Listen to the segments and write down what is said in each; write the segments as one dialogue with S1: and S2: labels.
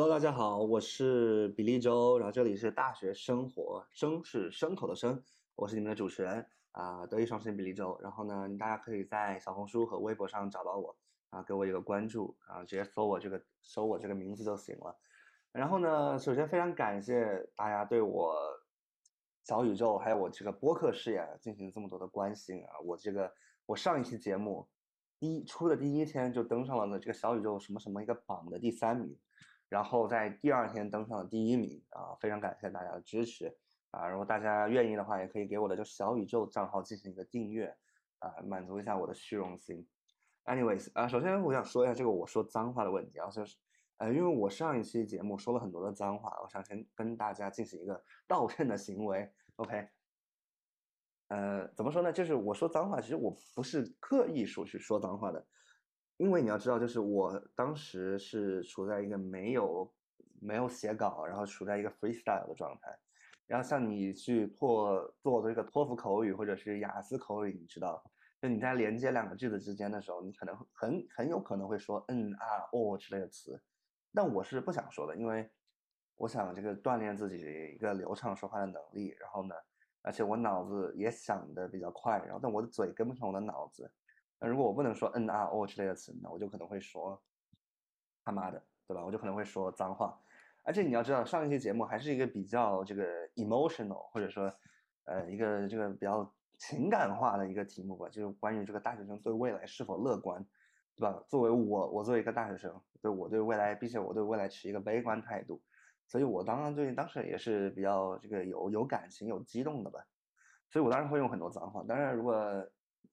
S1: Hello，大家好，我是比利周，然后这里是大学生活，生是牲口的生，我是你们的主持人啊，德艺双馨比利周。然后呢，大家可以在小红书和微博上找到我啊，给我一个关注啊，直接搜我这个搜我这个名字就行了。然后呢，首先非常感谢大家对我小宇宙还有我这个播客事业进行这么多的关心啊，我这个我上一期节目一出的第一天就登上了呢这个小宇宙什么什么一个榜的第三名。然后在第二天登上了第一名啊，非常感谢大家的支持啊！如果大家愿意的话，也可以给我的这小宇宙账号进行一个订阅啊，满足一下我的虚荣心。Anyways 啊，首先我想说一下这个我说脏话的问题啊，就是呃，因为我上一期节目说了很多的脏话，我想先跟大家进行一个道歉的行为。OK，呃，怎么说呢？就是我说脏话，其实我不是刻意说去说脏话的。因为你要知道，就是我当时是处在一个没有没有写稿，然后处在一个 freestyle 的状态。然后像你去做做这个托福口语或者是雅思口语，你知道，就你在连接两个句子之间的时候，你可能很很有可能会说嗯啊哦之类的词。但我是不想说的，因为我想这个锻炼自己一个流畅说话的能力。然后呢，而且我脑子也想的比较快，然后但我的嘴跟不上我的脑子。那如果我不能说嗯啊哦之类的词，那我就可能会说他妈的，对吧？我就可能会说脏话。而且你要知道，上一期节目还是一个比较这个 emotional，或者说呃一个这个比较情感化的一个题目吧，就是关于这个大学生对未来是否乐观，对吧？作为我，我作为一个大学生，对我对未来，并且我对未来持一个悲观态度，所以我当然对当时也是比较这个有有感情、有激动的吧。所以我当然会用很多脏话。当然，如果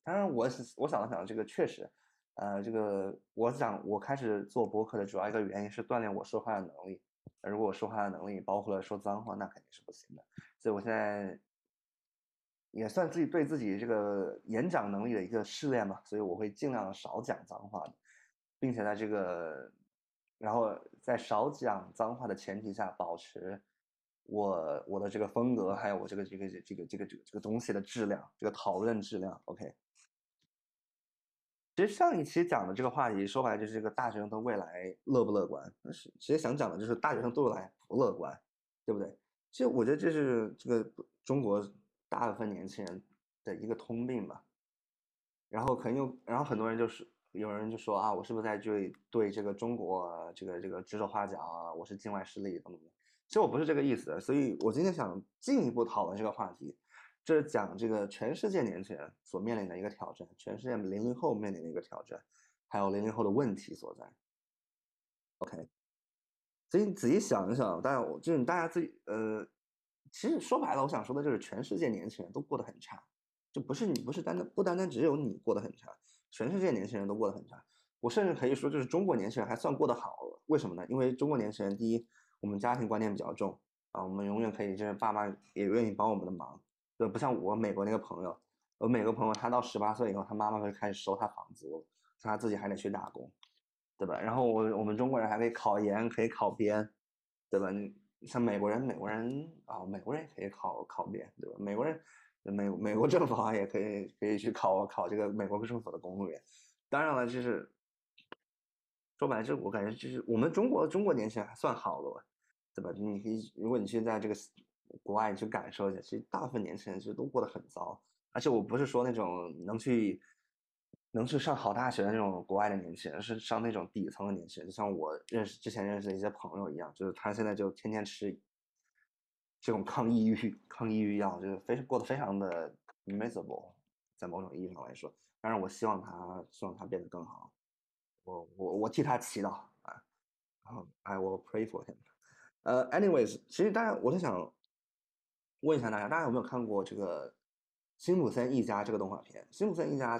S1: 当然，我我想了想，这个确实，呃，这个我想我开始做博客的主要一个原因是锻炼我说话的能力。如果我说话的能力包括了说脏话，那肯定是不行的。所以我现在也算自己对自己这个演讲能力的一个试炼嘛，所以我会尽量少讲脏话，并且在这个，然后在少讲脏话的前提下，保持我我的这个风格，还有我这个这个这个这个这个这个东西的质量，这个讨论质量，OK。其实上一期讲的这个话题，说白了就是这个大学生的未来乐不乐观。但是其实想讲的就是大学生对未来不乐观，对不对？其实我觉得这是这个中国大部分年轻人的一个通病吧。然后可能又，然后很多人就是有人就说啊，我是不是在对对这个中国这个这个指手画脚啊？我是境外势力怎么怎么？其实我不是这个意思。所以我今天想进一步讨论这个话题。这是讲这个全世界年轻人所面临的一个挑战，全世界零零后面临的一个挑战，还有零零后的问题所在。OK，所以你仔细想一想，当然我就是大家自己呃，其实说白了，我想说的就是全世界年轻人都过得很差，就不是你不是单单不单单只有你过得很差，全世界年轻人都过得很差。我甚至可以说，就是中国年轻人还算过得好，为什么呢？因为中国年轻人第一，我们家庭观念比较重啊，我们永远可以就是爸妈也愿意帮我们的忙。就不像我美国那个朋友，我美国朋友他到十八岁以后，他妈妈会开始收他房租，他自己还得去打工，对吧？然后我我们中国人还可以考研，可以考编，对吧？你像美国人，美国人啊，美国人也可以考考编，对吧？美国人，美美国政府啊也可以可以去考考这个美国政府的公务员。当然了，就是说白了，就是我感觉就是我们中国中国年轻人还算好了，对吧？你可以如果你现在这个。国外你去感受一下，其实大部分年轻人其实都过得很糟，而且我不是说那种能去能去上好大学的那种国外的年轻人，是上那种底层的年轻人，就像我认识之前认识的一些朋友一样，就是他现在就天天吃这种抗抑郁抗抑郁药，就是非过得非常的 miserable，在某种意义上来说，当然我希望他希望他变得更好，我我我替他祈祷啊，然后 I will pray for him，呃，anyways，其实大家我在想。问一下大家，大家有没有看过这个《辛普森一家》这个动画片？《辛普森一家》，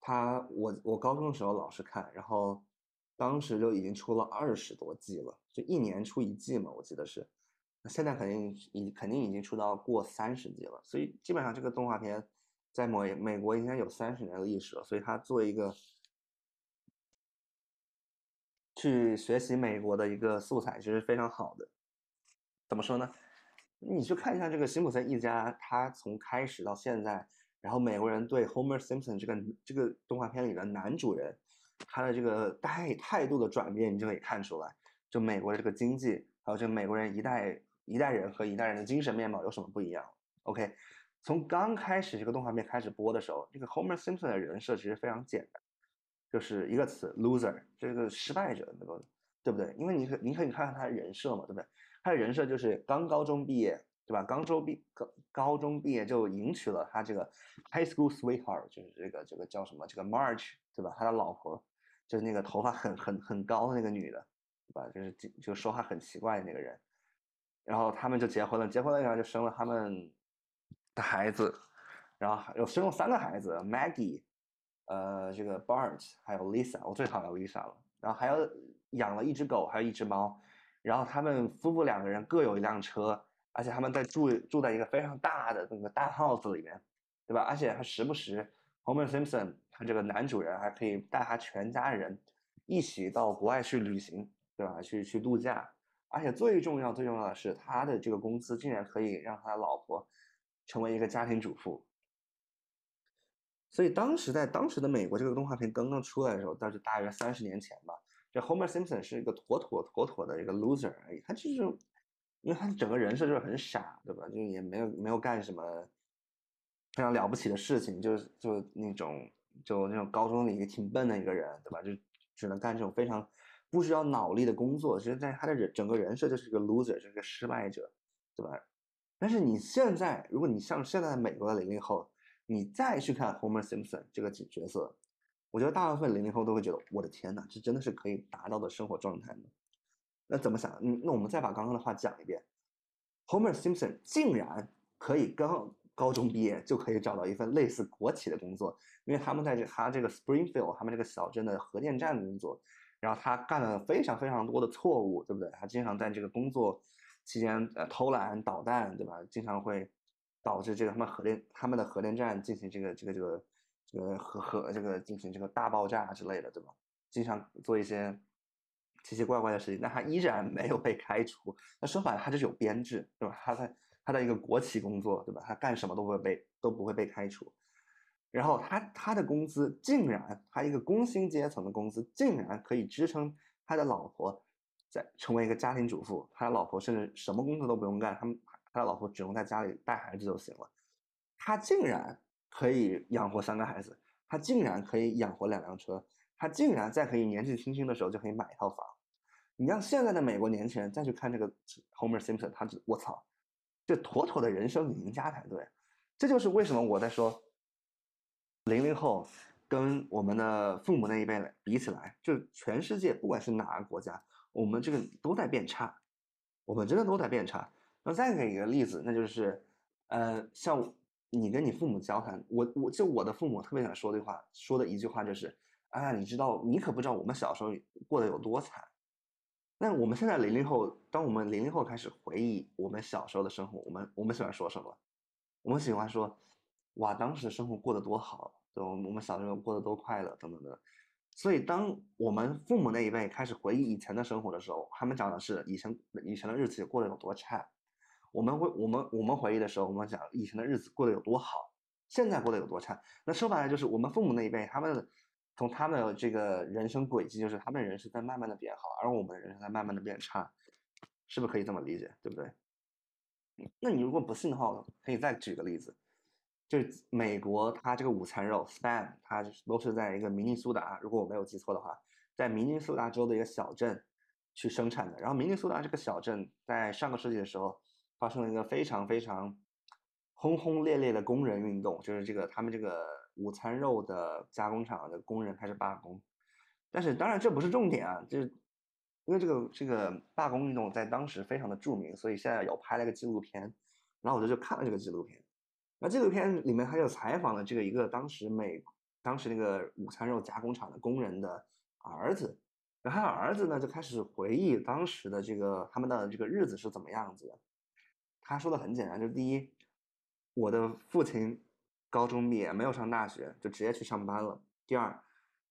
S1: 他我我高中的时候老是看，然后当时就已经出了二十多季了，就一年出一季嘛，我记得是。现在肯定已肯定已经出到过三十季了，所以基本上这个动画片在美美国应该有三十年的历史了。所以它作为一个去学习美国的一个素材，其实非常好的。怎么说呢？你去看一下这个辛普森一家，他从开始到现在，然后美国人对 Homer Simpson 这个这个动画片里的男主人，他的这个态态度的转变，你就可以看出来。就美国的这个经济，还有这美国人一代一代人和一代人的精神面貌有什么不一样？OK，从刚开始这个动画片开始播的时候，这个 Homer Simpson 的人设其实非常简单，就是一个词 loser，这个失败者，对不对不对？因为你可你可以看看他的人设嘛，对不对？他的人设就是刚高中毕业，对吧？刚中毕高高中毕业就迎娶了他这个 high school sweetheart，就是这个这个叫什么？这个 March，对吧？他的老婆就是那个头发很很很高的那个女的，对吧？就是就说话很奇怪的那个人。然后他们就结婚了，结婚了以后就生了他们的孩子，然后又生了三个孩子，Maggie，呃，这个 Bart，还有 Lisa，我最讨厌 Lisa 了。然后还有养了一只狗，还有一只猫。然后他们夫妇两个人各有一辆车，而且他们在住住在一个非常大的那个大 house 里面，对吧？而且还时不时，Homer Simpson 他这个男主人还可以带他全家人一起到国外去旅行，对吧？去去度假。而且最重要最重要的是，他的这个工资竟然可以让他的老婆成为一个家庭主妇。所以当时在当时的美国，这个动画片刚刚出来的时候，那是大约三十年前吧。这 Homer Simpson 是一个妥妥妥妥的一个 loser 而已，他就是，因为他整个人设就是很傻，对吧？就也没有没有干什么非常了不起的事情，就是就那种就那种高中里挺笨的一个人，对吧？就只能干这种非常不需要脑力的工作。其实，在他的人整个人设就是一个 loser，就是个失败者，对吧？但是你现在，如果你像现在美国的零零后，你再去看 Homer Simpson 这个角色。我觉得大部分零零后都会觉得，我的天哪，这真的是可以达到的生活状态吗？那怎么想？嗯，那我们再把刚刚的话讲一遍。Homer Simpson 竟然可以刚高中毕业就可以找到一份类似国企的工作，因为他们在这他这个 Springfield 他们这个小镇的核电站工作，然后他干了非常非常多的错误，对不对？他经常在这个工作期间呃偷懒捣蛋，对吧？经常会导致这个他们核电他们的核电站进行这个这个这个。呃，和和这个进行这个大爆炸之类的，对吧？经常做一些奇奇怪怪的事情，但他依然没有被开除。那说白了，他就是有编制，对吧？他在他的一个国企工作，对吧？他干什么都不会被都不会被开除。然后他他的工资竟然，他一个工薪阶层的工资竟然可以支撑他的老婆在成为一个家庭主妇。他的老婆甚至什么工作都不用干，他们他的老婆只用在家里带孩子就行了。他竟然。可以养活三个孩子，他竟然可以养活两辆车，他竟然在可以年纪轻轻的时候就可以买一套房。你让现在的美国年轻人再去看这个 Homer Simpson，他我操，这妥妥的人生赢家才对。这就是为什么我在说，零零后跟我们的父母那一辈比起来，就全世界不管是哪个国家，我们这个都在变差，我们真的都在变差。那再给一个例子，那就是，呃，像。你跟你父母交谈，我我就我的父母特别想说的话，说的一句话就是，啊，你知道，你可不知道我们小时候过得有多惨。那我们现在零零后，当我们零零后开始回忆我们小时候的生活，我们我们喜欢说什么？我们喜欢说，哇，当时生活过得多好，对，我们我们小时候过得多快乐，等等等。所以，当我们父母那一辈开始回忆以前的生活的时候，他们讲的是以前以前的日子过得有多差。我们会，我们我们回忆的时候，我们讲以前的日子过得有多好，现在过得有多差。那说白了就是我们父母那一辈，他们从他们的这个人生轨迹，就是他们人生在慢慢的变好，而我们的人生在慢慢的变差，是不是可以这么理解？对不对？那你如果不信的话，可以再举个例子，就是美国它这个午餐肉 spam，它都是在一个明尼苏达，如果我没有记错的话，在明尼苏达州的一个小镇去生产的。然后明尼苏达这个小镇在上个世纪的时候。发生了一个非常非常轰轰烈烈的工人运动，就是这个他们这个午餐肉的加工厂的工人开始罢工。但是当然这不是重点啊，就是因为这个这个罢工运动在当时非常的著名，所以现在有拍了个纪录片，然后我就就看了这个纪录片。那纪录片里面他就采访了这个一个当时美当时那个午餐肉加工厂的工人的儿子，然后他儿子呢就开始回忆当时的这个他们的这个日子是怎么样子的。他说的很简单，就是第一，我的父亲高中毕业没有上大学，就直接去上班了。第二，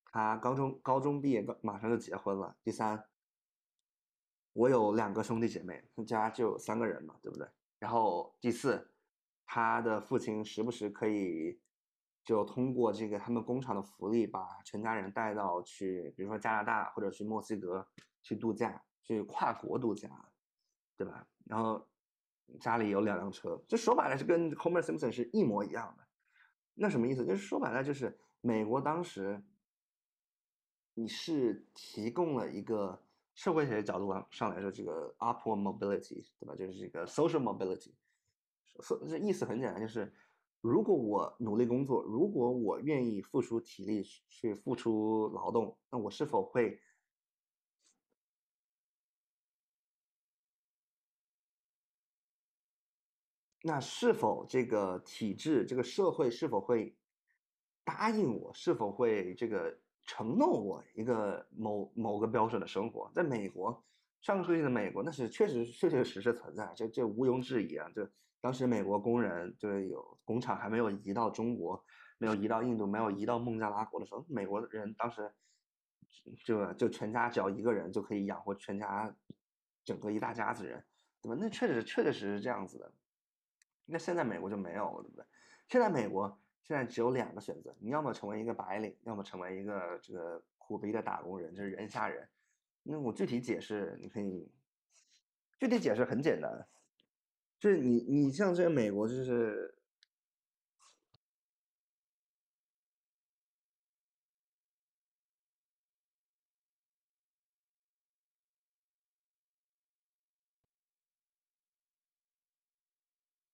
S1: 他高中高中毕业马上就结婚了。第三，我有两个兄弟姐妹，他家就有三个人嘛，对不对？然后第四，他的父亲时不时可以就通过这个他们工厂的福利，把全家人带到去，比如说加拿大或者去墨西哥去度假。去跨国度假，对吧？然后家里有两辆车，就说白了是跟 Homer Simpson 是一模一样的。那什么意思？就是说白了就是美国当时你是提供了一个社会学角度上来说，这个 upward mobility，对吧？就是这个 social mobility，这意思很简单，就是如果我努力工作，如果我愿意付出体力去付出劳动，那我是否会？那是否这个体制、这个社会是否会答应我？是否会这个承诺我一个某某个标准的生活？在美国，上个世纪的美国，那是确实确确实实存在，这这毋庸置疑啊！就当时美国工人就是有工厂还没有移到中国，没有移到印度，没有移到孟加拉国的时候，美国人当时就就全家只要一个人就可以养活全家整个一大家子人，对吧？那确实确确实实是这样子的。那现在美国就没有了，对不对？现在美国现在只有两个选择，你要么成为一个白领，要么成为一个这个苦逼的打工人，就是人下人。那我具体解释，你可以具体解释很简单，就是你你像这个美国就是。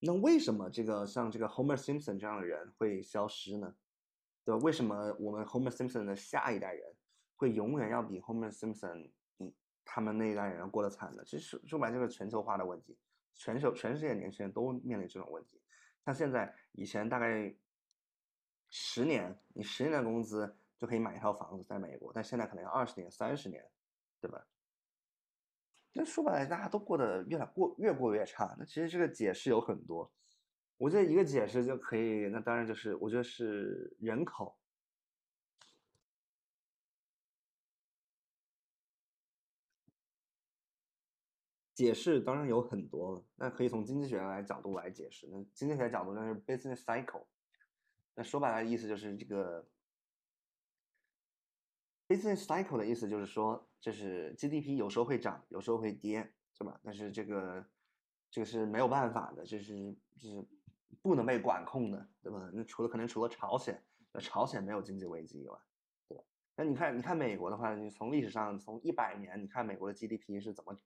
S1: 那为什么这个像这个 Homer Simpson 这样的人会消失呢？对吧？为什么我们 Homer Simpson 的下一代人会永远要比 Homer Simpson 他们那一代人过得惨呢？其实说白就是全球化的问题，全球全世界年轻人都面临这种问题。像现在以前大概十年，你十年的工资就可以买一套房子在美国，但现在可能要二十年、三十年，对吧？那说白了，大家都过得越来过越过越差。那其实这个解释有很多，我觉得一个解释就可以。那当然就是，我觉得是人口。解释当然有很多了，那可以从经济学来角度来解释。那经济学角度那是 business cycle。那说白了意思就是这个 business cycle 的意思就是说。就是 GDP 有时候会涨，有时候会跌，是吧？但是这个这个是没有办法的，就是就是不能被管控的，对吧？那除了可能除了朝鲜，那朝鲜没有经济危机以外，对吧？那你看你看美国的话，你从历史上从一百年，你看美国的 GDP 是怎么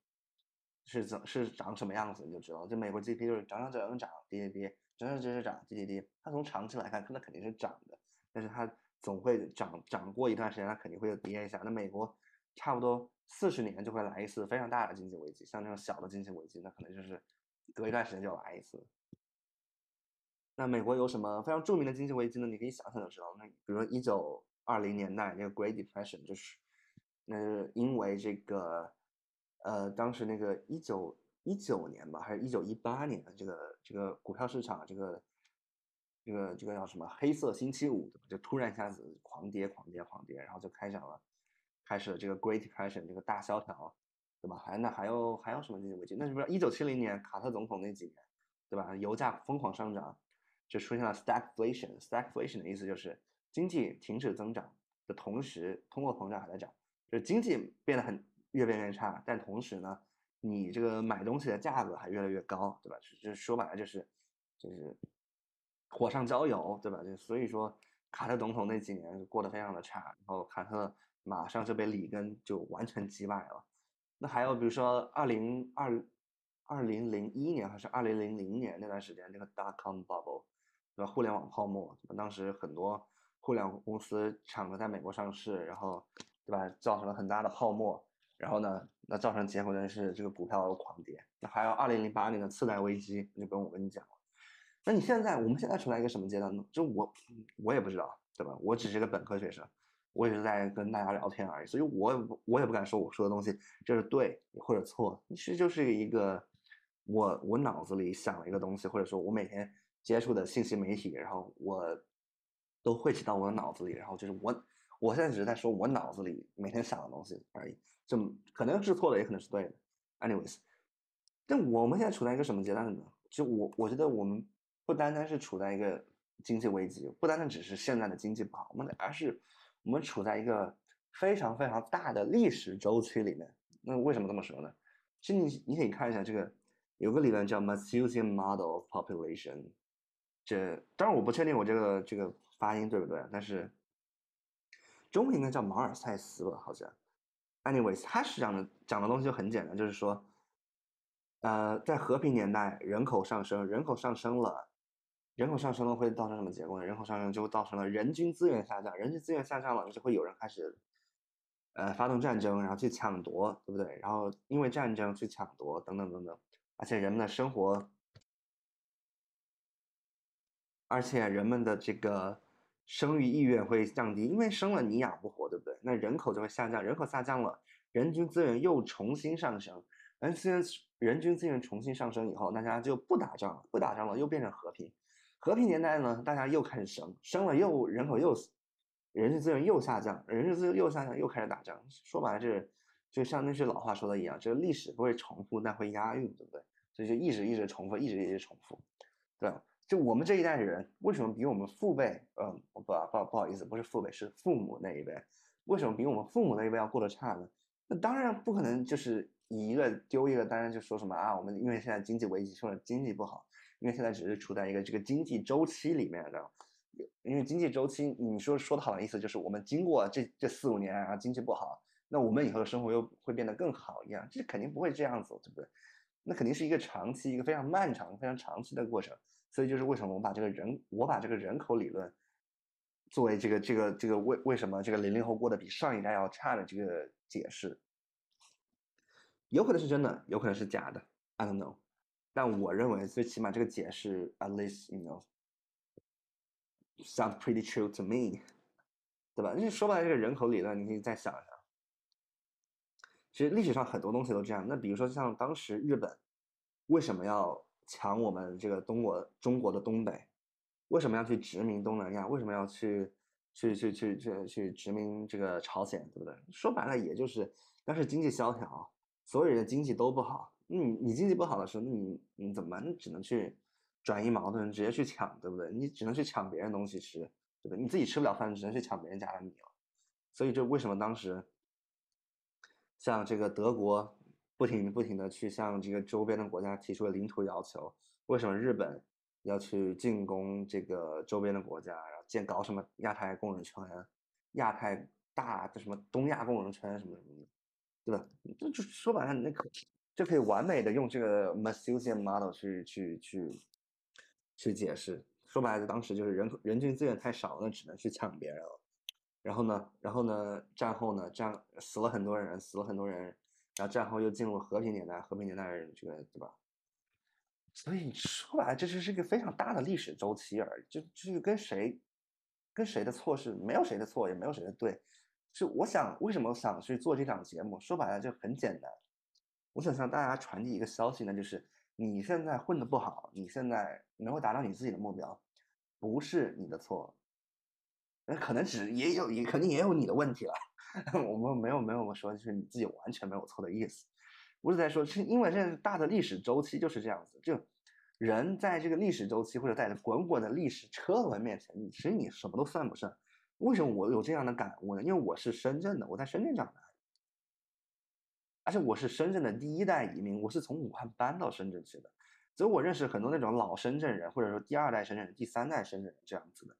S1: 是怎是长什么样子，你就知道，就美国 GDP 就是涨涨涨涨跌跌跌，涨涨涨涨涨跌跌跌。它从长期来看，那肯定是涨的，但是它总会涨涨过一段时间，它肯定会跌一下。那美国。差不多四十年就会来一次非常大的经济危机，像那种小的经济危机，那可能就是隔一段时间就来一次。那美国有什么非常著名的经济危机呢？你可以想想就知道。那比如说一九二零年代那个 Great Depression，就是那是因为这个呃当时那个一九一九年吧，还是一九一八年，这个这个股票市场这个这个这个叫什么黑色星期五，就突然一下子狂跌狂跌狂跌，然后就开展了。开始了这个 Great Depression 这个大萧条，对吧？还那还有还有什么经济危机？那是不是一九七零年卡特总统那几年，对吧？油价疯狂上涨，就出现了 stagflation。stagflation 的意思就是经济停止增长的同时，通货膨胀还在涨，就是经济变得很越变越差，但同时呢，你这个买东西的价格还越来越高，对吧？就是说白了就是就是火上浇油，对吧？就所以说卡特总统那几年过得非常的差，然后卡特。马上就被里根就完全击败了。那还有比如说二零二二零零一年还是二零零零年那段时间，那个 dot com bubble，对吧？互联网泡沫，当时很多互联网公司抢着在美国上市，然后对吧，造成了很大的泡沫。然后呢，那造成结果呢是这个股票狂跌。那还有二零零八年的次贷危机，那就不用我跟你讲了。那你现在我们现在处在一个什么阶段呢？就我我也不知道，对吧？我只是一个本科学生。我也是在跟大家聊天而已，所以我也我也不敢说我说的东西就是对或者错，其实就是一个我我脑子里想了一个东西，或者说我每天接触的信息媒体，然后我都汇集到我的脑子里，然后就是我我现在只是在说我脑子里每天想的东西而已，就可能是错的，也可能是对的。Anyways，但我们现在处在一个什么阶段呢？就我我觉得我们不单单是处在一个经济危机，不单单只是现在的经济不好，我们而是。我们处在一个非常非常大的历史周期里面，那为什么这么说呢？其实你你可以看一下这个，有个理论叫 Malthusian Model of Population。这当然我不确定我这个这个发音对不对，但是中文应该叫马尔塞斯吧，好像。Anyways，他是讲的讲的东西就很简单，就是说，呃，在和平年代，人口上升，人口上升了，人口上升了会造成什么结果呢？人口上升就造成了人均资源下降，人均资源下降了，就会有人开始，呃，发动战争，然后去抢夺，对不对？然后因为战争去抢夺，等等等等，而且人们的生活。而且人们的这个生育意愿会降低，因为生了你养不活，对不对？那人口就会下降，人口下降了，人均资源又重新上升，人均人均资源重新上升以后，大家就不打仗了，不打仗了，又变成和平。和平年代呢，大家又开始生，生了又人口又，人力资源又下降，人力资源又下降，又开始打仗。说白了，这就像那句老话说的一样，这个历史不会重复，但会押韵，对不对？所以就一直一直重复，一直一直重复，对。就我们这一代人，为什么比我们父辈，嗯，不不不好意思，不是父辈，是父母那一辈，为什么比我们父母那一辈要过得差呢？那当然不可能，就是一个丢一个，当然就说什么啊，我们因为现在经济危机，说经济不好，因为现在只是处在一个这个经济周期里面的，因为经济周期，你说说的好的意思就是我们经过这这四五年啊，经济不好，那我们以后的生活又会变得更好一样，这肯定不会这样子，对不对？那肯定是一个长期、一个非常漫长、非常长期的过程。所以就是为什么我把这个人，我把这个人口理论作为这个这个这个为为什么这个零零后过得比上一代要差的这个解释，有可能是真的，有可能是假的，I don't know。但我认为最起码这个解释，at least you know sounds pretty true to me，对吧？你说白了，这个人口理论，你可以再想一想。其实历史上很多东西都这样。那比如说像当时日本为什么要？抢我们这个中国中国的东北，为什么要去殖民东南亚？为什么要去去去去去去殖民这个朝鲜？对不对？说白了，也就是当时经济萧条，所有人的经济都不好。你你经济不好的时候，你你怎么？你只能去转移矛盾，直接去抢，对不对？你只能去抢别人东西吃，对不对？你自己吃不了饭，只能去抢别人家的米了。所以，这为什么当时像这个德国？不停不停的去向这个周边的国家提出了领土要求。为什么日本要去进攻这个周边的国家，然后建搞什么亚太共荣圈、亚太大的什么东亚共荣圈什么什么的，对吧？这就说白了，那可就可以完美的用这个 Malthusian model 去去去去解释。说白了，当时就是人人均资源太少，那只能去抢别人了。然后呢，然后呢，战后呢，战死了很多人，死了很多人。然后战后又进入和平年代，和平年代这个对吧？所以说白了，这就是一个非常大的历史周期而已。就就是跟谁，跟谁的错是没有谁的错，也没有谁的对。就我想为什么想去做这档节目？说白了就很简单，我想向大家传递一个消息呢，就是你现在混的不好，你现在能够达到你自己的目标，不是你的错。那可能只也有，也肯定也有你的问题了。我们没有没有说就是你自己完全没有错的意思，不是在说是因为这大的历史周期就是这样子，就人在这个历史周期或者在滚滚的历史车轮面前，你其实你什么都算不上。为什么我有这样的感悟呢？因为我是深圳的，我在深圳长大，而且我是深圳的第一代移民，我是从武汉搬到深圳去的，所以我认识很多那种老深圳人，或者说第二代深圳人、第三代深圳人这样子的。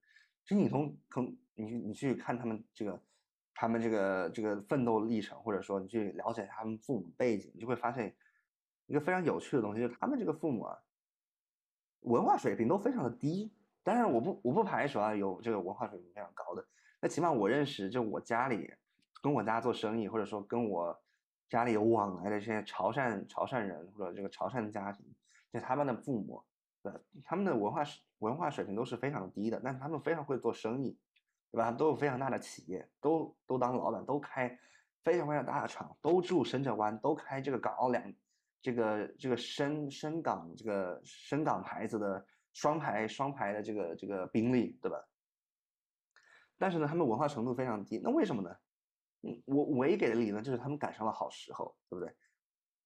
S1: 其实你从从你去你去看他们这个。他们这个这个奋斗历程，或者说你去了解他们父母背景，你就会发现一个非常有趣的东西，就是他们这个父母啊，文化水平都非常的低。当然，我不我不排除啊有这个文化水平非常高的。那起码我认识，就我家里跟我家做生意，或者说跟我家里有往来的这些潮汕潮汕人或者这个潮汕家庭，就他们的父母，对，他们的文化文化水平都是非常低的，但是他们非常会做生意。对吧？都有非常大的企业，都都当老板，都开非常非常大的厂，都住深圳湾，都开这个港澳两这个这个深深港这个深港牌子的双牌双牌的这个这个宾利，对吧？但是呢，他们文化程度非常低，那为什么呢？我唯一给的理论就是他们赶上了好时候，对不对？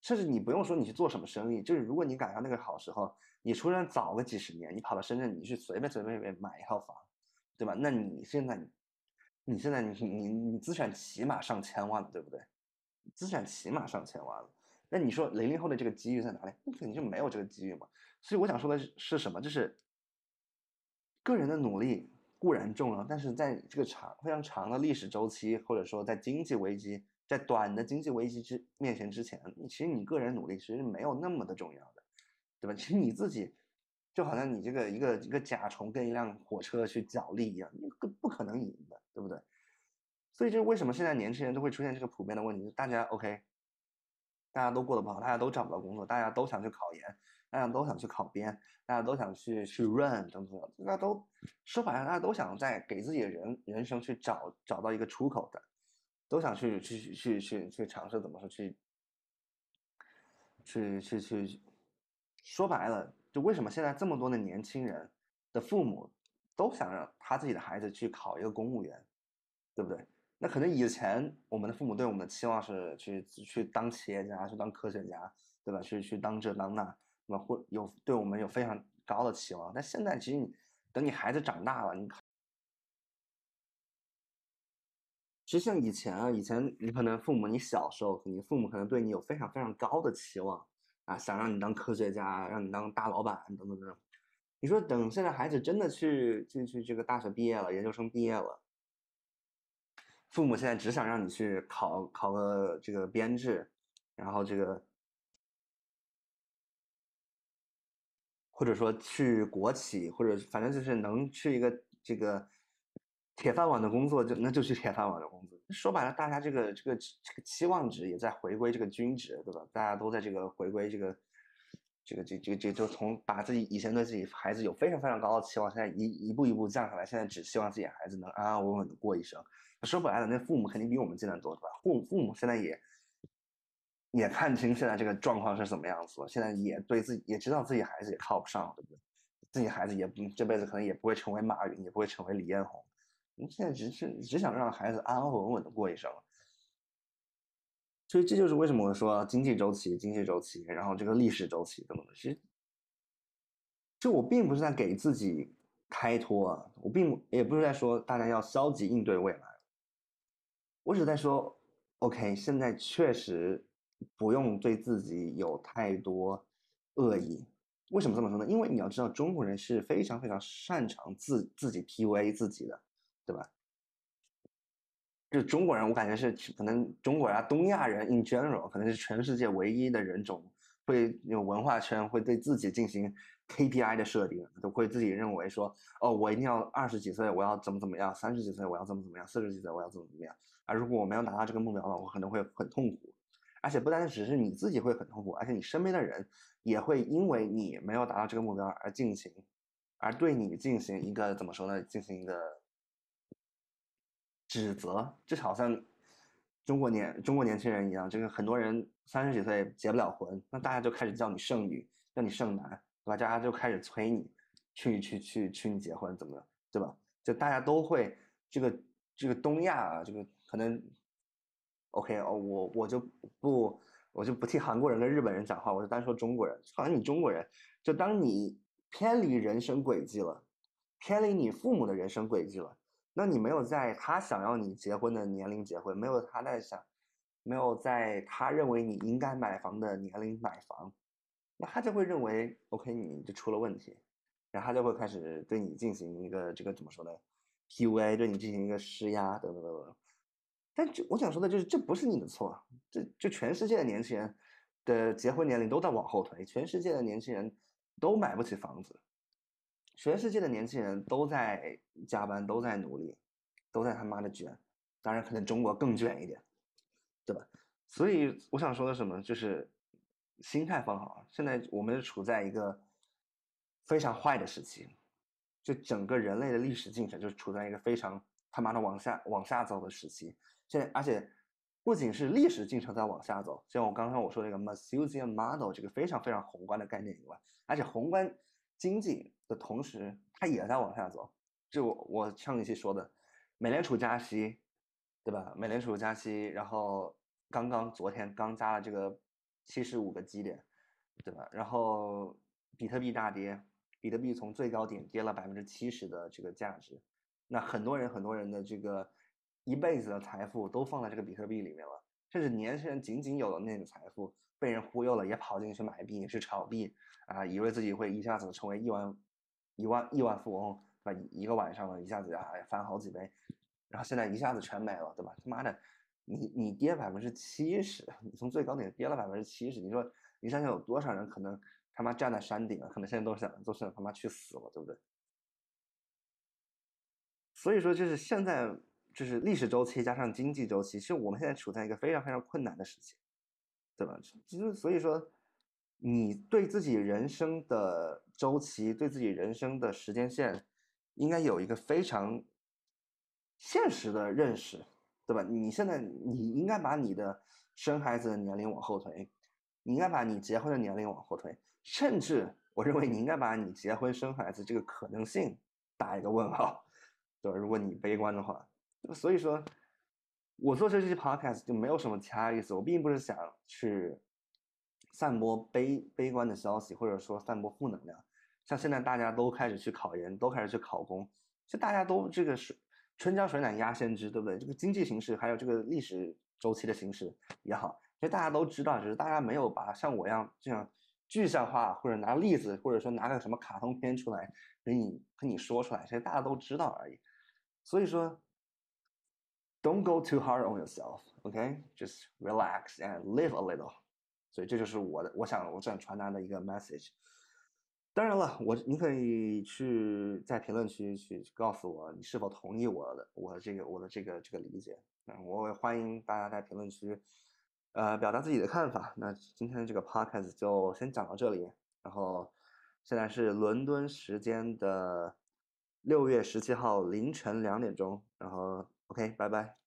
S1: 甚至你不用说你去做什么生意，就是如果你赶上那个好时候，你出生早个几十年，你跑到深圳，你去随便随便便买一套房。对吧？那你现在，你现在你你你资产起码上千万了，对不对？资产起码上千万了。那你说零零后的这个机遇在哪里？那肯定就没有这个机遇嘛。所以我想说的是什么？就是个人的努力固然重要，但是在这个长非常长的历史周期，或者说在经济危机，在短的经济危机之面前之前，其实你个人努力其实没有那么的重要的，对吧？其实你自己就好像你这个一个一个甲虫跟一辆火车去角力一样，你不不可能赢的，对不对？所以，这为什么现在年轻人都会出现这个普遍的问题？就大家 OK，大家都过得不好，大家都找不到工作，大家都想去考研，大家都想去考编，大家都想去去 run 等等，大家都说白了，大家都想在给自己的人人生去找找到一个出口的，都想去去去去去尝试怎么说去去去去，说白了，就为什么现在这么多的年轻人的父母都想让他自己的孩子去考一个公务员，对不对？那可能以前我们的父母对我们的期望是去去当企业家，去当科学家，对吧？去去当这当那，那么或有对我们有非常高的期望。但现在其实你等你孩子长大了，你其实像以前啊，以前你可能父母你小时候，你父母可能对你有非常非常高的期望啊，想让你当科学家，让你当大老板等等等等。你说等现在孩子真的去进去这个大学毕业了，研究生毕业了。父母现在只想让你去考考个这个编制，然后这个，或者说去国企，或者反正就是能去一个这个铁饭碗的工作，就那就去铁饭碗的工作。说白了，大家这个这个这个期望值也在回归这个均值，对吧？大家都在这个回归这个这个这这这就从把自己以前对自己孩子有非常非常高的期望，现在一一步一步降下来，现在只希望自己孩子能安安稳稳的过一生。说白了，那父母肯定比我们艰难多，对吧？父父母现在也也看清现在这个状况是什么样子了，现在也对自己也知道自己孩子也靠不上，对不对？自己孩子也不这辈子可能也不会成为马云，也不会成为李彦宏。你现在只是只想让孩子安安稳稳的过一生。所以这就是为什么我说经济周期、经济周期，然后这个历史周期等等。其实，就我并不是在给自己开脱，我并不也不是在说大家要消极应对未来。我只在说，OK，现在确实不用对自己有太多恶意。为什么这么说呢？因为你要知道，中国人是非常非常擅长自自己 PUA 自己的，对吧？就中国人，我感觉是可能中国人、东亚人 in general，可能是全世界唯一的人种会有文化圈会对自己进行 KPI 的设定，都会自己认为说，哦，我一定要二十几岁我要怎么怎么样，三十几岁我要怎么怎么样，四十几岁我要怎么怎么样。而如果我没有达到这个目标的话，我可能会很痛苦，而且不单只是你自己会很痛苦，而且你身边的人也会因为你没有达到这个目标而进行，而对你进行一个怎么说呢？进行一个指责，就好像中国年中国年轻人一样，这个很多人三十几岁结不了婚，那大家就开始叫你剩女，叫你剩男，对吧？大家就开始催你去去去去你结婚，怎么对吧？就大家都会这个这个东亚啊，这个。可能，OK 哦，我我就不我就不替韩国人跟日本人讲话，我就单说中国人。好像你中国人，就当你偏离人生轨迹了，偏离你父母的人生轨迹了，那你没有在他想要你结婚的年龄结婚，没有他在想，没有在他认为你应该买房的年龄买房，那他就会认为 OK 你就出了问题，然后他就会开始对你进行一个这个怎么说呢？PUA 对你进行一个施压等等等等。但这我想说的就是，这不是你的错，这就全世界的年轻人的结婚年龄都在往后推，全世界的年轻人都买不起房子，全世界的年轻人都在加班，都在努力，都在他妈的卷，当然可能中国更卷一点，对吧？所以我想说的什么，就是心态放好。现在我们处在一个非常坏的时期，就整个人类的历史进程就处在一个非常他妈的往下往下走的时期。现在，而且不仅是历史进程在往下走，像我刚刚我说那个 Malthusian Model 这个非常非常宏观的概念以外，而且宏观经济的同时，它也在往下走。就我上一期说的，美联储加息，对吧？美联储加息，然后刚刚昨天刚加了这个七十五个基点，对吧？然后比特币大跌，比特币从最高点跌了百分之七十的这个价值，那很多人很多人的这个。一辈子的财富都放在这个比特币里面了，甚至年轻人仅仅有了那点财富，被人忽悠了，也跑进去买币去炒币啊，以为自己会一下子成为亿万、一万亿万富翁，对吧？一个晚上呢，一下子啊翻好几倍，然后现在一下子全没了，对吧？他妈的，你你跌百分之七十，你从最高点跌了百分之七十，你说你想想有多少人可能他妈站在山顶了，可能现在都想都想他妈去死了，对不对？所以说，就是现在，就是历史周期加上经济周期，其实我们现在处在一个非常非常困难的时期，对吧？其实，所以说，你对自己人生的周期，对自己人生的时间线，应该有一个非常现实的认识，对吧？你现在，你应该把你的生孩子的年龄往后推，你应该把你结婚的年龄往后推，甚至我认为你应该把你结婚生孩子这个可能性打一个问号。对，如果你悲观的话，所以说，我做这期 podcast 就没有什么其他意思。我并不是想去散播悲悲观的消息，或者说散播负能量。像现在大家都开始去考研，都开始去考公，就大家都这个是春江水暖鸭先知，对不对？这个经济形势还有这个历史周期的形势也好，其实大家都知道，只是大家没有把像我一样这样具象化，或者拿例子，或者说拿个什么卡通片出来给你跟你说出来，其实大家都知道而已。所以说，Don't go too hard on yourself，OK？Just relax and live a little。所以这就是我的，我想我想传达的一个 message。当然了，我你可以去在评论区去告诉我你是否同意我的我这个我的这个这个理解。嗯，我也欢迎大家在评论区呃表达自己的看法。那今天的这个 podcast 就先讲到这里。然后现在是伦敦时间的。六月十七号凌晨两点钟，然后 OK，拜拜。